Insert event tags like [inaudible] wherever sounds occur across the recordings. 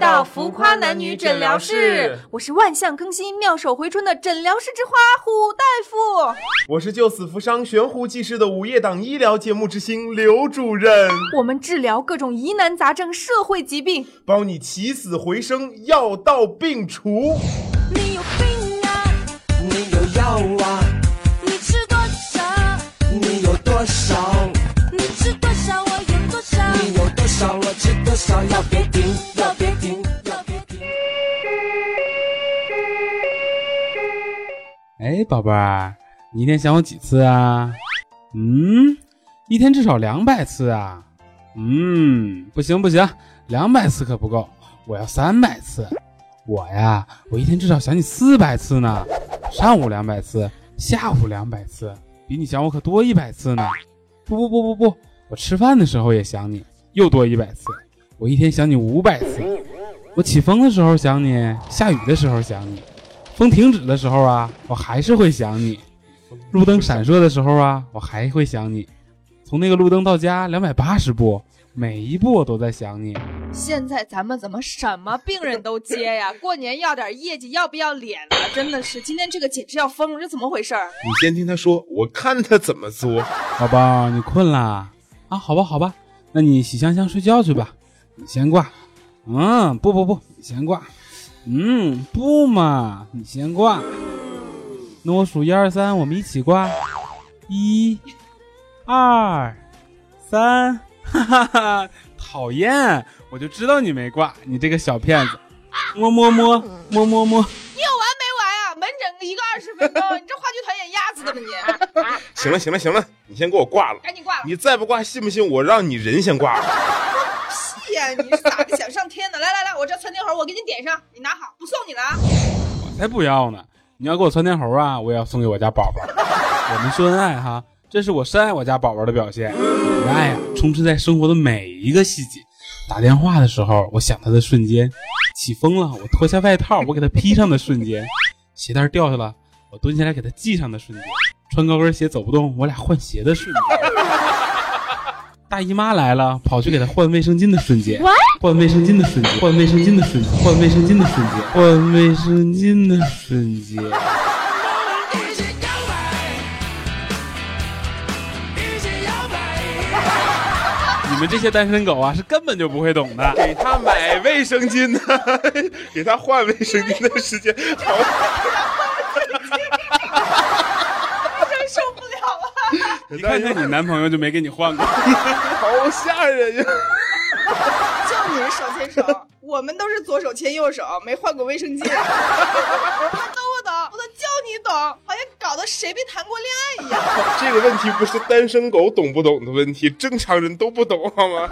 到浮夸男女诊疗室，我是万象更新、妙手回春的诊疗室之花虎大夫。我是救死扶伤、悬壶济世的午夜档医疗节目之星刘主任。我们治疗各种疑难杂症、社会疾病，帮你起死回生，药到病除。你有病啊！你有药啊？宝贝儿，你一天想我几次啊？嗯，一天至少两百次啊。嗯，不行不行，两百次可不够，我要三百次。我呀，我一天至少想你四百次呢。上午两百次，下午两百次，比你想我可多一百次呢。不不不不不，我吃饭的时候也想你，又多一百次。我一天想你五百次。我起风的时候想你，下雨的时候想你。风停止的时候啊，我还是会想你；路灯闪烁的时候啊，我还会想你。从那个路灯到家两百八十步，每一步我都在想你。现在咱们怎么什么病人都接呀？[laughs] 过年要点业绩，要不要脸啊？真的是，今天这个简直要疯了，这怎么回事儿？你先听他说，我看他怎么做。宝宝，你困啦？啊，好吧，好吧，那你洗香香睡觉去吧。你先挂。嗯，不不不，你先挂。嗯，不嘛，你先挂。那我数一二三，我们一起挂。一、二、三，哈哈哈！讨厌，我就知道你没挂，你这个小骗子！摸摸摸摸摸摸，你有完没完啊？门诊一个二十分钟，[laughs] 你这话剧团演鸭子的吧你？行了行了行了，你先给我挂了。赶紧挂了！你再不挂，信不信我让你人先挂了？你是咋的？想上天呢？来来来，我这窜天猴，我给你点上，你拿好，不送你了啊！我才不要呢！你要给我窜天猴啊，我也要送给我家宝宝。[laughs] 我们秀恩爱哈，这是我深爱我家宝宝的表现。我的爱呀，充斥在生活的每一个细节。打电话的时候，我想他的瞬间；起风了，我脱下外套，我给他披上的瞬间；鞋带掉下了，我蹲下来给他系上的瞬间；穿高跟鞋走不动，我俩换鞋的瞬间。大姨妈来了，跑去给她换卫生巾的瞬间，换卫生巾的瞬间，换卫生巾的瞬间，换卫生巾的瞬间，换卫生巾的瞬间。你们这些单身狗啊，是根本就不会懂的。[laughs] 给他买卫生巾呢，[laughs] 给他换卫生巾的时间，好，真受不了了！你看见你男朋友就没给你换过。[laughs] 好吓人呀！[laughs] 就你是手牵手，我们都是左手牵右手，没换过卫生巾。[laughs] 他都不懂，我都就你懂，好像搞得谁没谈过恋爱一样。这个问题不是单身狗懂不懂的问题，正常人都不懂好吗？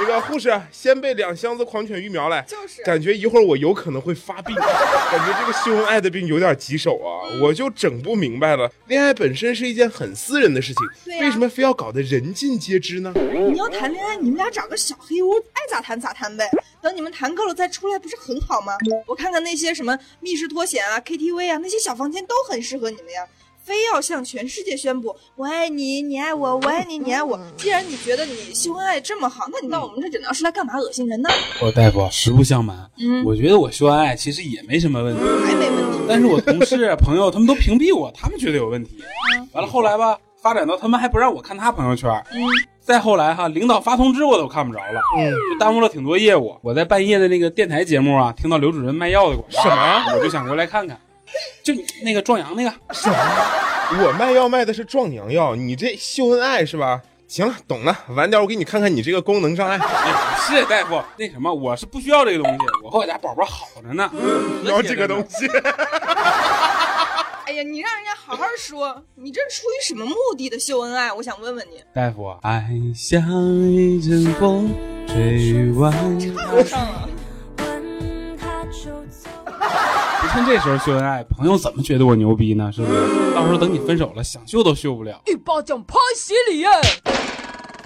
那个护士，先备两箱子狂犬疫苗来。就是感觉一会儿我有可能会发病，感觉这个秀恩爱的病有点棘手啊，我就整不明白了。恋爱本身是一件很私人的事情，对为什么非要搞得人尽皆知呢？你要谈恋爱，你们俩找个小黑屋，爱咋谈咋谈呗。等你们谈够了再出来，不是很好吗？我看看那些什么密室脱险啊、KTV 啊，那些小房间都很适合你们呀。非要向全世界宣布我爱你，你爱我，我爱你，你爱我。既然你觉得你秀恩爱这么好，那你到我们这诊疗室来干嘛？恶心人呢？我大夫，实不相瞒，嗯我觉得我秀恩爱其实也没什么问题，还没问题。但是我同事朋友他们都屏蔽我，他们觉得有问题。完了后来吧，发展到他们还不让我看他朋友圈。嗯，再后来哈，领导发通知我都看不着了，嗯，就耽误了挺多业务。我在半夜的那个电台节目啊，听到刘主任卖药的广告，什么？我就想过来看看，就那个壮阳那个。什么？我卖药卖的是壮阳药，你这秀恩爱是吧？行了，懂了。晚点我给你看看你这个功能障碍。哎不是大夫，那什么，我是不需要这个东西，我和我家宝宝好着呢。要这个东西，[laughs] 哎呀，你让人家好好说，你这出于什么目的的秀恩爱？我想问问你。大夫，爱像一阵风吹完。上了。[laughs] 不趁这时候秀恩爱，朋友怎么觉得我牛逼呢？是不是？到时候等你分手了，想秀都秀不了。一巴掌拍死你呀！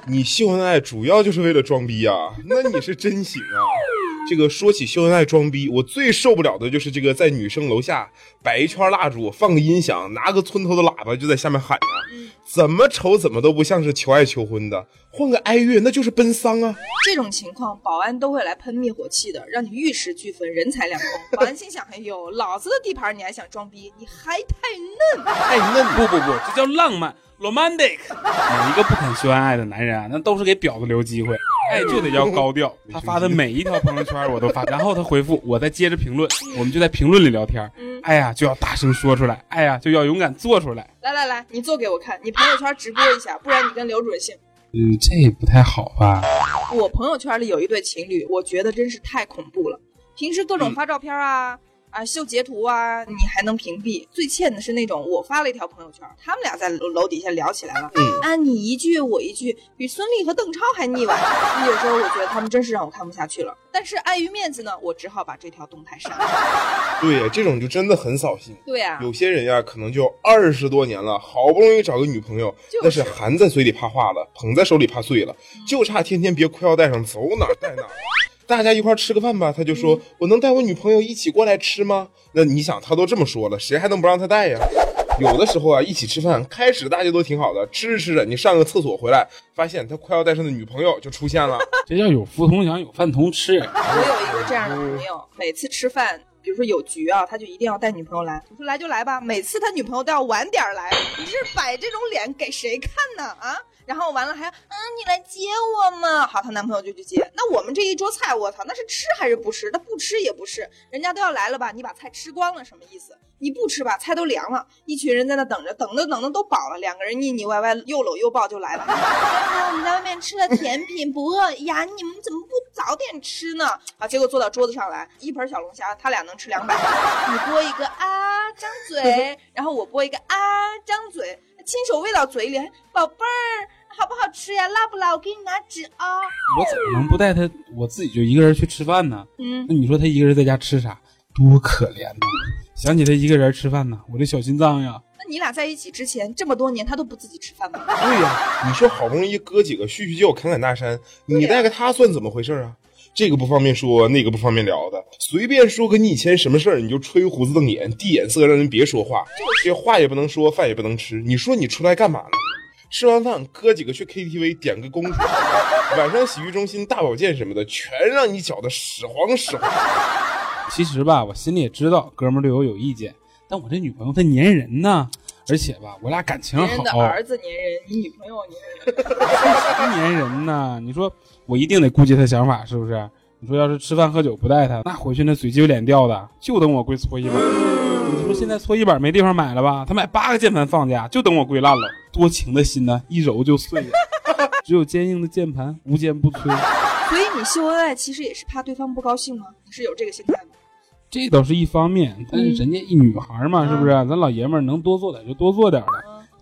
你秀恩爱主要就是为了装逼啊？那你是真行啊！[laughs] 这个说起秀恩爱装逼，我最受不了的就是这个在女生楼下摆一圈蜡烛，放个音响，拿个村头的喇叭就在下面喊呀、怎么瞅怎么都不像是求爱求婚的。换个哀乐，那就是奔丧啊！这种情况，保安都会来喷灭火器的，让你玉石俱焚，人财两空。保安心想：哎呦，老子的地盘你还想装逼？你还太嫩！太嫩。不不不，这叫浪漫 romantic。每一个不肯秀恩爱的男人啊，那都是给婊子留机会。爱就得要高调。[laughs] 他发的每一条朋友圈我都发，[laughs] 然后他回复，我再接着评论，我们就在评论里聊天。嗯，爱呀就要大声说出来，哎呀就要勇敢做出来。来来来，你做给我看，你朋友圈直播一下，不然你跟刘主任姓。嗯，这不太好吧？我朋友圈里有一对情侣，我觉得真是太恐怖了。平时各种发照片啊。啊，秀截图啊，你还能屏蔽？最欠的是那种我发了一条朋友圈，他们俩在楼楼底下聊起来了，嗯啊，你一句我一句，比孙俪和邓超还腻歪。有时候我觉得他们真是让我看不下去了，但是碍于面子呢，我只好把这条动态删了。[laughs] 对呀，这种就真的很扫兴。对啊，有些人呀，可能就二十多年了，好不容易找个女朋友，就是那是含在嘴里怕化了，捧在手里怕碎了，就差天天别裤腰带上，走哪儿带哪儿。[laughs] 大家一块儿吃个饭吧，他就说：“我能带我女朋友一起过来吃吗？”那你想，他都这么说了，谁还能不让他带呀？有的时候啊，一起吃饭，开始大家都挺好的，吃着吃着，你上个厕所回来，发现他快要带上的女朋友就出现了。[laughs] 这叫有福同享，有饭同吃。我有一个这样的朋友，每次吃饭，比如说有局啊，他就一定要带女朋友来。我说来就来吧，每次他女朋友都要晚点儿来，你这是摆这种脸给谁看呢？啊？然后完了还嗯，你来接我嘛？好，她男朋友就去接。那我们这一桌菜，我操，那是吃还是不吃？那不吃也不是，人家都要来了吧？你把菜吃光了什么意思？你不吃吧，菜都凉了，一群人在那等着，等着等着都饱了，两个人腻腻歪歪，又搂又抱就来了。我们在外面吃了甜品，不饿呀？你们怎么不早点吃呢？啊，结果坐到桌子上来，一盆小龙虾，他俩能吃两百。你剥一个啊，张嘴，[laughs] 然后我剥一个啊，张嘴，亲手喂到嘴里，宝贝儿。好不好吃呀？辣不辣？我给你拿纸啊、我怎么能不带他？我自己就一个人去吃饭呢？嗯，那你说他一个人在家吃啥？多可怜呐！想起他一个人吃饭呢，我这小心脏呀。那你俩在一起之前这么多年，他都不自己吃饭吗？对呀，你说好不容易哥几个叙叙旧、侃侃大山，你带个他算怎么回事啊？这个不方便说，那个不方便聊的，随便说个你以前什么事儿，你就吹胡子瞪眼、递眼色，让人别说话，这话也不能说，饭也不能吃。你说你出来干嘛呢？吃完饭，哥几个去 KTV 点个公主，[laughs] 晚上洗浴中心大保健什么的，全让你搅得屎黄屎黄。其实吧，我心里也知道哥们儿对我有意见，但我这女朋友她粘人呢，而且吧，我俩感情好人的好，儿子粘人，你女朋友粘人，[laughs] 不粘人呢。你说我一定得顾及她想法，是不是？你说要是吃饭喝酒不带她，那回去那嘴就有脸掉的，就等我跪搓衣板。你说现在搓衣板没地方买了吧？他买八个键盘放家，就等我跪烂了。多情的心呢，一揉就碎了。只有坚硬的键盘，无坚不摧。所以你秀恩爱其实也是怕对方不高兴吗？你是有这个心态吗？这倒是一方面，但是人家一女孩嘛，是不是？咱老爷们儿能多做点就多做点了。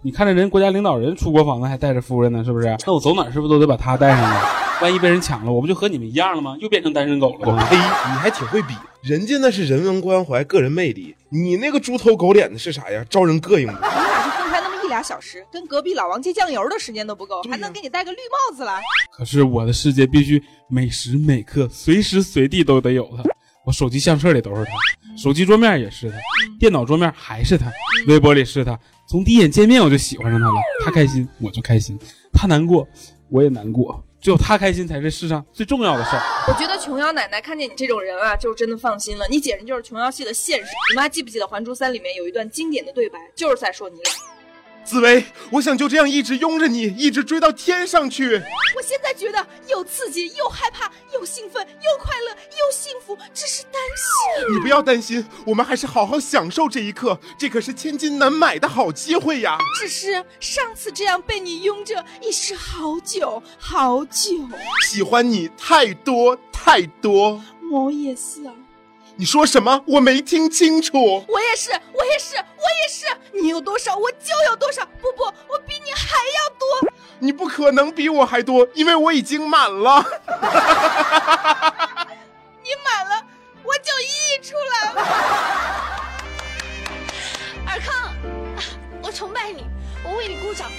你看着人国家领导人出国访问还带着夫人呢，是不是？那我走哪儿是不是都得把她带上呢？万一被人抢了，我不就和你们一样了吗？又变成单身狗了吗？我呸！你还挺会比，人家那是人文关怀、个人魅力，你那个猪头狗脸的是啥呀？招人膈应不？你俩就分开那么一俩小时，跟隔壁老王借酱油的时间都不够，还能给你戴个绿帽子了？可是我的世界必须每时每刻、随时随地都得有他。我手机相册里都是他，手机桌面也是他，电脑桌面还是他，微博里是他。从第一眼见面我就喜欢上他了，他开心我就开心，他难过我也难过，只有他开心才是世上最重要的事儿。我觉得琼瑶奶奶看见你这种人啊，就真的放心了。你简直就是琼瑶戏的现实。你妈记不记得《还珠三》里面有一段经典的对白，就是在说你俩。紫薇，我想就这样一直拥着你，一直追到天上去。我现在觉得又刺激又害怕，又兴奋又快乐又幸福，只是担心。你不要担心，我们还是好好享受这一刻，这可是千金难买的好机会呀！只是上次这样被你拥着，已是好久好久。喜欢你太多太多。我也是啊，你说什么？我没听清楚。我也是，我也是，我也是。你有多少，我就有多少。不不，我比你还要多。你不可能比我还多，因为我已经满了。[laughs] 你满了，我就溢出来了。[laughs] 尔康，我崇拜你，我为你鼓掌。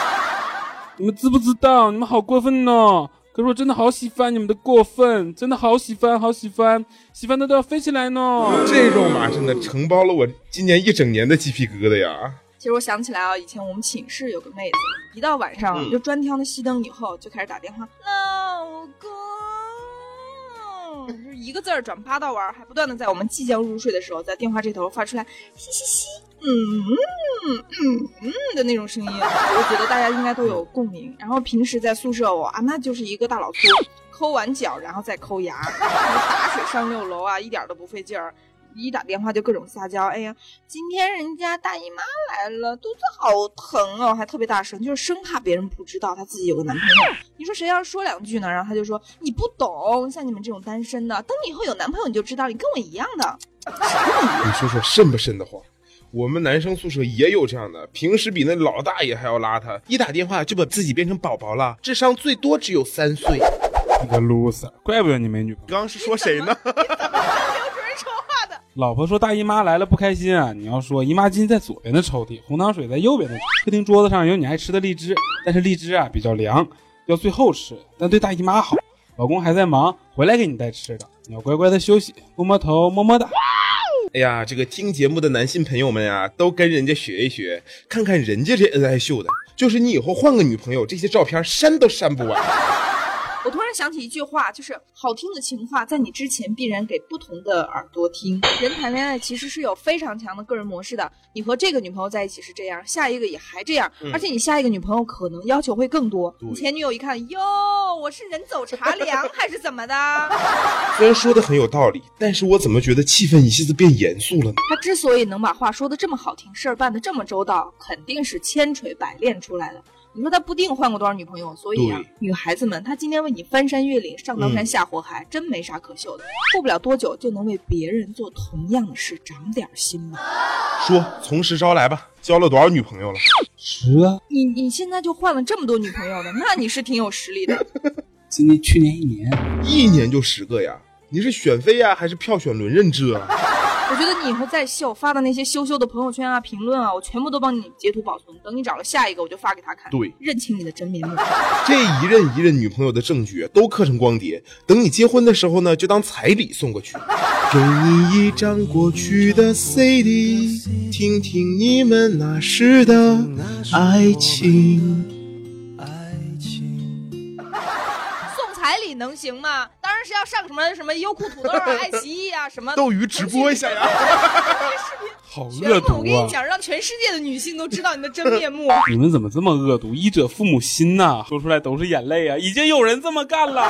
[laughs] 你们知不知道？你们好过分哦！可是我真的好喜欢你们的过分，真的好喜欢，好喜欢，喜欢的都要飞起来呢！这肉麻真的承包了我今年一整年的鸡皮疙瘩呀！其实我想起来啊，以前我们寝室有个妹子，一到晚上嗯就专挑那熄灯以后就开始打电话，老公，嗯就是一个字儿转八道弯，还不断的在我们即将入睡的时候，在电话这头发出来嘻嘻嘻，嗯嗯嗯嗯的那种声音，我觉得大家应该都有共鸣。然后平时在宿舍我啊，那就是一个大老粗，抠完脚然后再抠牙，打水上六楼啊，一点都不费劲儿。一打电话就各种撒娇，哎呀，今天人家大姨妈来了，肚子好疼哦，还特别大声，就是生怕别人不知道她自己有个男朋友。你说谁要是说两句呢？然后她就说你不懂，像你们这种单身的，等你以后有男朋友你就知道，你跟我一样的。[laughs] 你说说瘆不瘆得慌？我们男生宿舍也有这样的，平时比那老大爷还要邋遢，一打电话就把自己变成宝宝了，智商最多只有三岁。你个 loser，怪不得你没女朋友。刚刚是说谁呢？[laughs] 老婆说大姨妈来了不开心啊！你要说姨妈巾在左边的抽屉，红糖水在右边的客厅桌子上有你爱吃的荔枝，但是荔枝啊比较凉，要最后吃，但对大姨妈好。老公还在忙，回来给你带吃的，你要乖乖的休息，摸摸头，么么哒。哎呀，这个听节目的男性朋友们呀，都跟人家学一学，看看人家这恩爱秀的。就是你以后换个女朋友，这些照片删都删不完。我突然想起一句话，就是好听的情话在你之前必然给不同的耳朵听。人谈恋爱其实是有非常强的个人模式的，你和这个女朋友在一起是这样，下一个也还这样，嗯而且你下一个女朋友可能要求会更多。你前女友一看，哟，我是人走茶凉 [laughs] 还是怎么的？[laughs] 虽然说的很有道理，但是我怎么觉得气氛一下子变严肃了呢？他之所以能把话说的这么好听，事儿办的这么周到，肯定是千锤百炼出来的。你说他不定换过多少女朋友，所以啊，女孩子们，他今天为你翻山越岭、上刀山嗯下火海，真没啥可秀的。过不了多久就能为别人做同样的事，长点心吧。说从实招来吧，交了多少女朋友了？十个，你你现在就换了这么多女朋友的，那你是挺有实力的。[laughs] 今年去年一年，一年就十个呀？你是选妃呀，还是票选轮认制啊？我觉得你以后再秀发的那些羞羞的朋友圈啊、评论啊，我全部都帮你截图保存。等你找了下一个，我就发给他看，对认清你的真面目。[laughs] 这一任一任女朋友的证据都刻成光碟，等你结婚的时候呢，就当彩礼送过去。给你一张过去的 CD，听听你们那时的爱情。送彩礼能行吗？当然是要上什么什么优酷土豆啊、[laughs] 爱奇艺啊什么。斗鱼直播一下呀！[laughs] 好恶毒啊！我跟你讲，让全世界的女性都知道你的真面目。[laughs] 你们怎么这么恶毒？医者父母心呐、说出来都是眼泪啊！已经有人这么干了，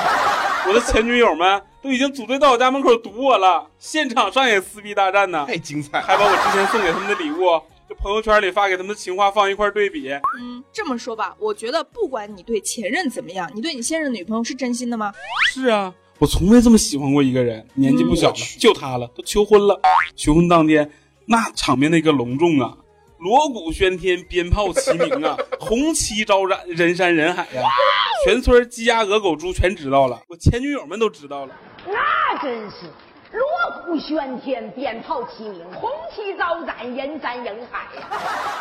我的前女友们都已经组队到我家门口堵我了，现场上演撕逼大战呢，太精彩还把我之前送给他们的礼物，就朋友圈里发给他们的情话放一块儿对比。嗯，这么说吧，我觉得不管你对前任怎么样，你对你现任女朋友是真心的吗？是啊，我从未这么喜欢过一个人，年纪不小了，就他了，都求婚了。求婚当天，那场面那个隆重啊，锣鼓喧天，鞭炮齐鸣啊，[laughs] 红旗招展，人山人海呀、全村鸡鸭鹅狗猪全知道了，我前女友们都知道了。那真是锣鼓喧天，鞭炮齐鸣，红旗招展，人山人海呀、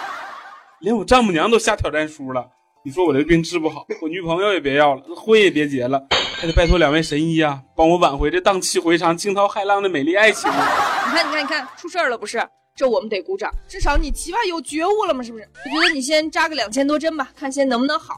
[laughs] 连我丈母娘都下挑战书了。你说我这病治不好，我女朋友也别要了，婚也别结了，还得拜托两位神医啊，帮我挽回这荡气回肠、惊涛骇浪的美丽爱情啊。[laughs] 你看，你看，你看，出事儿了不是？这我们得鼓掌，至少你起码有觉悟了嘛，是不是？我觉得你先扎个两千多针吧，看先能不能好。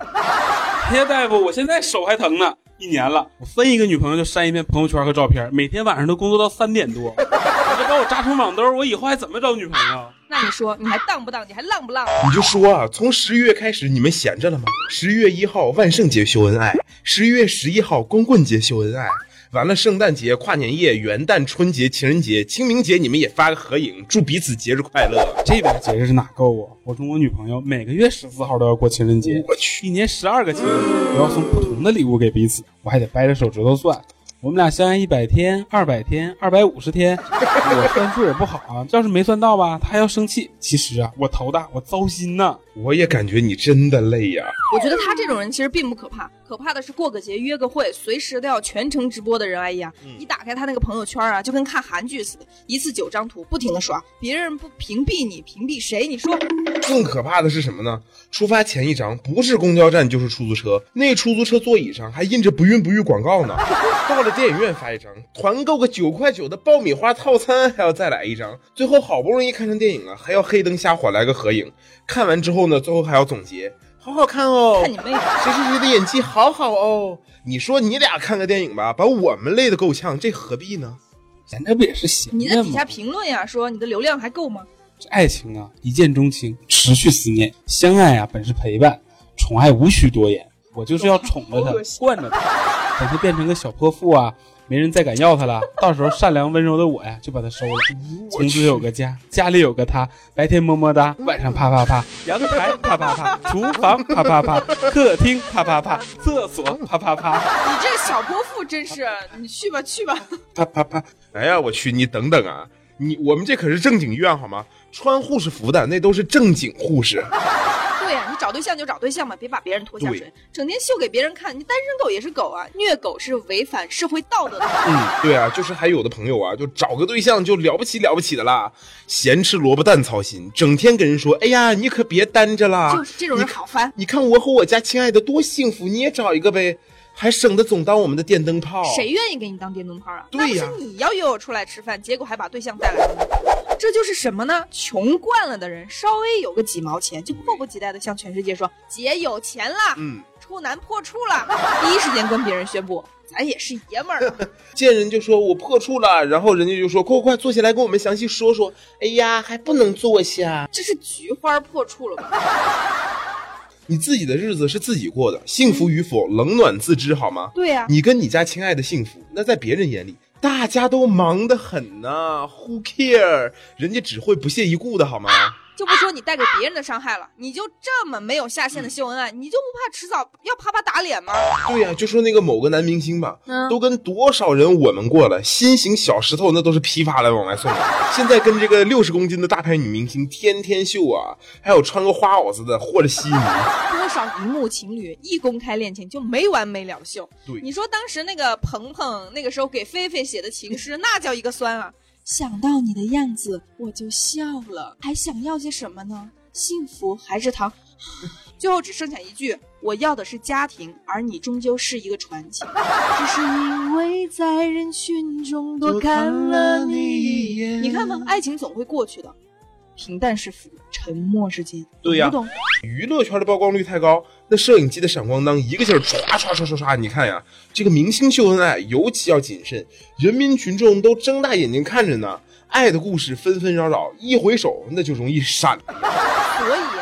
哎呀，大夫，我现在手还疼呢，一年了，我分一个女朋友就删一遍朋友圈和照片，每天晚上都工作到三点多，我 [laughs] 这把我扎成网兜，我以后还怎么找女朋友？那你说，你还当不当？你还浪不浪？你就说啊，从十一月开始，你们闲着了吗？十一月一号万圣节秀恩爱，十一月十一号光棍节秀恩爱，完了圣诞节、跨年夜、元旦、春节、情人节、清明节，你们也发个合影，祝彼此节日快乐。这边节日是哪够啊？我跟我女朋友每个月十四号都要过情人节，我去，一年十二个情人节，我要送不同的礼物给彼此，我还得掰着手指头算。我们俩相爱一百天、二百天、二百五十天，我算数也不好啊。要是没算到吧，他还要生气。其实啊，我头大，我糟心呐、我也感觉你真的累呀、我觉得他这种人其实并不可怕，可怕的是过个节约个会，随时都要全程直播的人，哎呀，嗯一打开他那个朋友圈啊，就跟看韩剧似的，一次九张图，不停的刷，别人不屏蔽你，屏蔽谁？你说？更可怕的是什么呢？出发前一张不是公交站就是出租车，那出租车座椅上还印着不孕不育广告呢。[laughs] 到了电影院发一张，团购个九块九的爆米花套餐还要再来一张，最后好不容易看上电影了，还要黑灯瞎火来个合影。看完之后呢，最后还要总结，好好看哦，看你妹！谁谁谁的演技好好哦。你说你俩看个电影吧，把我们累得够呛，这何必呢？咱这不也是闲的吗你在底下？评论呀，说你的流量还够吗？这爱情啊，一见钟情，持续思念，相爱啊，本是陪伴，宠爱无需多言。我就是要宠着他惯着他，等他变成个小泼妇啊，没人再敢要他了。到时候善良温柔的我呀，[laughs] 就把他收了，从此有个家，家里有个他，白天么么哒，晚上啪啪啪，阳台啪啪啪，[laughs] 厨房啪啪啪，客厅啪啪啪，厕所啪啪啪。你这个小泼妇真是，你去吧去吧。啪啪啪！哎呀，我去，你等等啊！你我们这可是正经医院好吗？穿护士服的那都是正经护士。对呀、你找对象就找对象嘛，别把别人拖下水，整天秀给别人看。你单身狗也是狗啊，虐狗是违反社会道德的。嗯，对啊，就是还有的朋友啊，就找个对象就了不起了不起的啦，咸吃萝卜淡操心，整天跟人说，哎呀，你可别单着啦，就是这种人好烦。你看我和我家亲爱的多幸福，你也找一个呗，还省得总当我们的电灯泡。谁愿意给你当电灯泡啊？对呀那是你要约我出来吃饭，结果还把对象带来了吗？这就是什么呢？穷惯了的人，稍微有个几毛钱，就迫不及待的向全世界说：“姐有钱了，嗯，处男破处了。[laughs] ”第一时间跟别人宣布，咱也是爷们儿。[laughs] 见人就说我破处了，然后人家就说快快快坐下来跟我们详细说说。哎呀，还不能坐下，这是菊花破处了吧？[laughs] 你自己的日子是自己过的，幸福与否冷暖自知好吗？对呀、你跟你家亲爱的幸福，那在别人眼里，大家都忙得很呢、Who care？人家只会不屑一顾的好吗？就不说你带给别人的伤害了，你就这么没有下限的秀恩爱，你就不怕迟早要啪啪打脸吗？对呀、就说那个某个男明星吧，嗯都跟多少人我们过了，心形小石头那都是批发来往外送的。现在跟这个六十公斤的大牌女明星天天秀啊，还有穿个花袄子的和着稀泥。多少荧幕情侣一公开恋情就没完没了的秀。对你说当时那个鹏鹏那个时候给菲菲写的情诗，那叫一个酸啊！想到你的样子我就笑了，还想要些什么呢？幸福还是糖？[laughs] 最后只剩下一句：我要的是家庭，而你终究是一个传奇。只是因为在人群中多看了你一眼。你看吧，爱情总会过去的，平淡是福，沉默是金。对呀？娱乐圈的曝光率太高，那摄影机的闪光灯一个劲儿唰唰唰唰唰，你看呀，这个明星秀恩爱尤其要谨慎，人民群众都睁大眼睛看着呢，爱的故事纷纷扰扰，一回首那就容易闪。所以呀，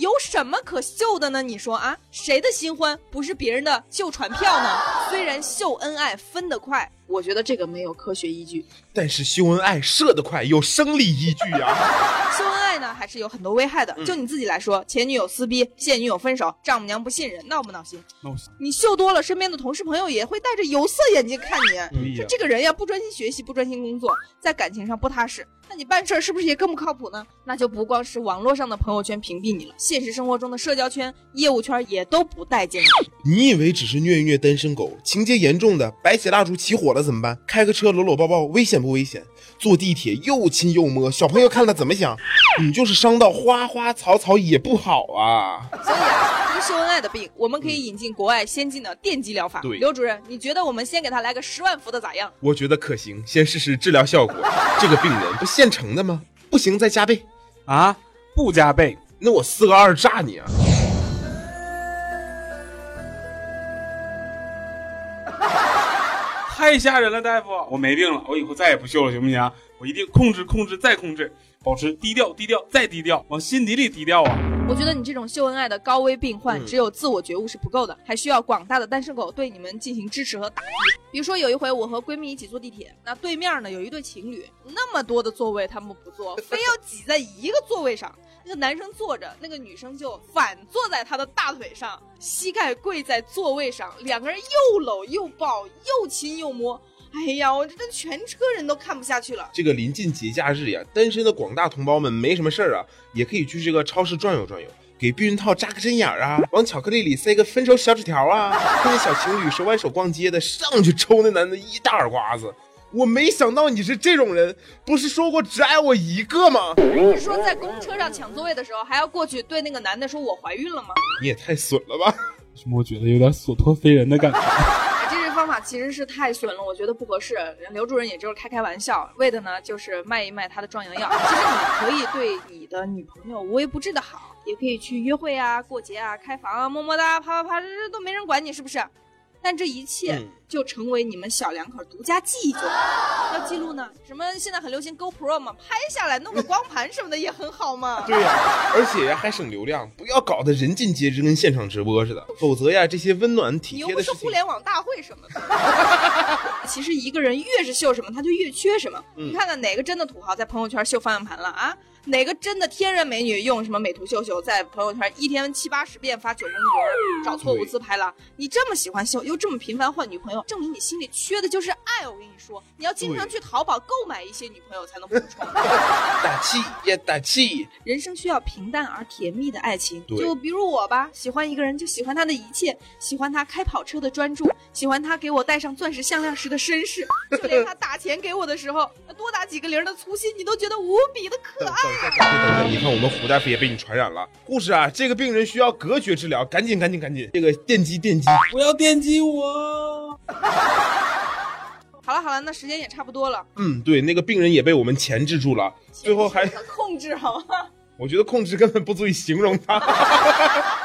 有什么可秀的呢？你说啊，谁的新欢不是别人的旧船票呢？虽然秀恩爱分得快，我觉得这个没有科学依据。但是秀恩爱射得快，有生理依据呀、[laughs] 秀恩爱呢，还是有很多危害的。就你自己来说，前女友撕逼，现女友分手，丈母娘不信任，闹不闹心？闹心你秀多了，身边的同事朋友也会带着有色眼镜看你。对呀就这个人呀，不专心学习，不专心工作，在感情上不踏实，那你办事儿是不是也更不靠谱呢？那就不光是网络上的朋友圈屏蔽你了，现实生活中的社交圈、业务圈也都不待见你。你以为只是虐一虐单身狗，情节严重的白起蜡烛起火了怎么办？开个车搂搂抱抱，危险不危险？坐地铁又亲又摸，小朋友看了怎么想？你就是伤到花花草草也不好啊！所以啊，这个秀恩爱的病，我们可以引进国外先进的电击疗法。对刘主任，你觉得我们先给他来个十万伏的咋样？我觉得可行，先试试治疗效果。这个病人不现成的吗？不行再加倍。啊，不加倍，那我四个二炸你啊！太吓人了，大夫，我没病了，我以后再也不秀了，行不行？我一定控制、控制再控制，保持低调、低调再低调，往心底里低调啊！我觉得你这种秀恩爱的高危病患，嗯只有自我觉悟是不够的，还需要广大的单身狗对你们进行支持和打击。比如说有一回，我和闺蜜一起坐地铁，那对面呢有一对情侣，那么多的座位他们不坐，非要挤在一个座位上。那个男生坐着，那个女生就反坐在他的大腿上，膝盖跪在座位上，两个人又搂又抱，又亲又摸。哎呀，我这全车人都看不下去了。这个临近节假日呀，单身的广大同胞们没什么事儿啊，也可以去这个超市转悠转悠，给避孕套扎个针眼儿啊，往巧克力里塞个分手小纸条啊，[laughs] 看见小情侣手挽手逛街的，上去抽那男的一大耳刮子。我没想到你是这种人，不是说过只爱我一个吗？你是说在公车上抢座位的时候，还要过去对那个男的说我怀孕了吗？你也太损了吧！什么？我觉得有点所托非人的感觉。哎这个方法其实是太损了，我觉得不合适。刘主任也就是开开玩笑，为的呢就是卖一卖他的壮阳药。其实你可以对你的女朋友无微不至的好，也可以去约会啊、过节啊、开房啊、么么哒、啪啪啪，这这都没人管你是不是？但这一切嗯就成为你们小两口独家记忆就好。要记录呢？什么现在很流行 GoPro 嘛，拍下来弄个光盘什么的也很好嘛。对呀、而且呀还省流量，不要搞得人尽皆知，跟现场直播似的，否则呀这些温暖体你又贴的事情，不是互联网大会什么的。[laughs] 其实一个人越是秀什么，他就越缺什么。嗯你看看哪个真的土豪在朋友圈秀方向盘了啊？哪个真的天然美女用什么美图秀秀在朋友圈一天七八十遍发九宫格，找错误自拍了？你这么喜欢秀，又这么频繁换女朋友，证明你心里缺的就是爱。我跟你说，你要经常去淘宝购买一些女朋友才能补充。[laughs] 打气也打气！人生需要平淡而甜蜜的爱情，就比如我吧，喜欢一个人就喜欢他的一切，喜欢他开跑车的专注，喜欢他给我戴上钻石项链时的绅士，就连他打钱给我的时候多打几个零的粗心，你都觉得无比的可爱。你看我们胡大夫也被你传染了。护士啊，这个病人需要隔绝治疗，赶紧赶紧赶紧，这个电击电击。不要电击我！[laughs] 好了好了，那时间也差不多了，嗯，对，那个病人也被我们钳制住了，最后还，控制好吗？[laughs] 我觉得控制根本不足以形容他。[laughs]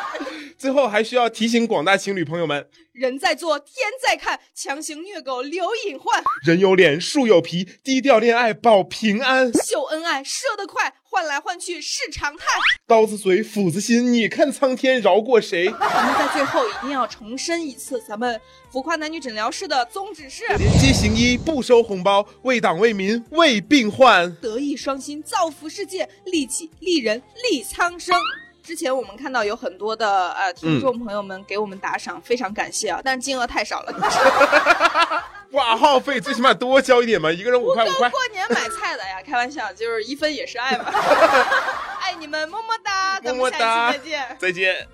最后还需要提醒广大情侣朋友们：人在做，天在看，强行虐狗留隐患，人有脸，树有皮，低调恋爱保平安。秀恩爱射得快，换来换去是常态。刀子嘴，斧子心，你看苍天饶过谁？咱们在最后一定要重申一次，咱们浮夸男女诊疗室的宗旨是。廉洁行医，不收红包，为党为民为病患。德艺双馨，造福世界，利己利人利苍生。之前我们看到有很多的呃听众朋友们给我们打赏，非常感谢啊，但是金额太少了。[laughs] 挂号费最起码多交一点嘛，一个人五块五块。过年买菜的呀，[laughs] 开玩笑，就是一分也是爱嘛。爱 [laughs] 你们，么么哒，咱们下么么哒一期再见。再见。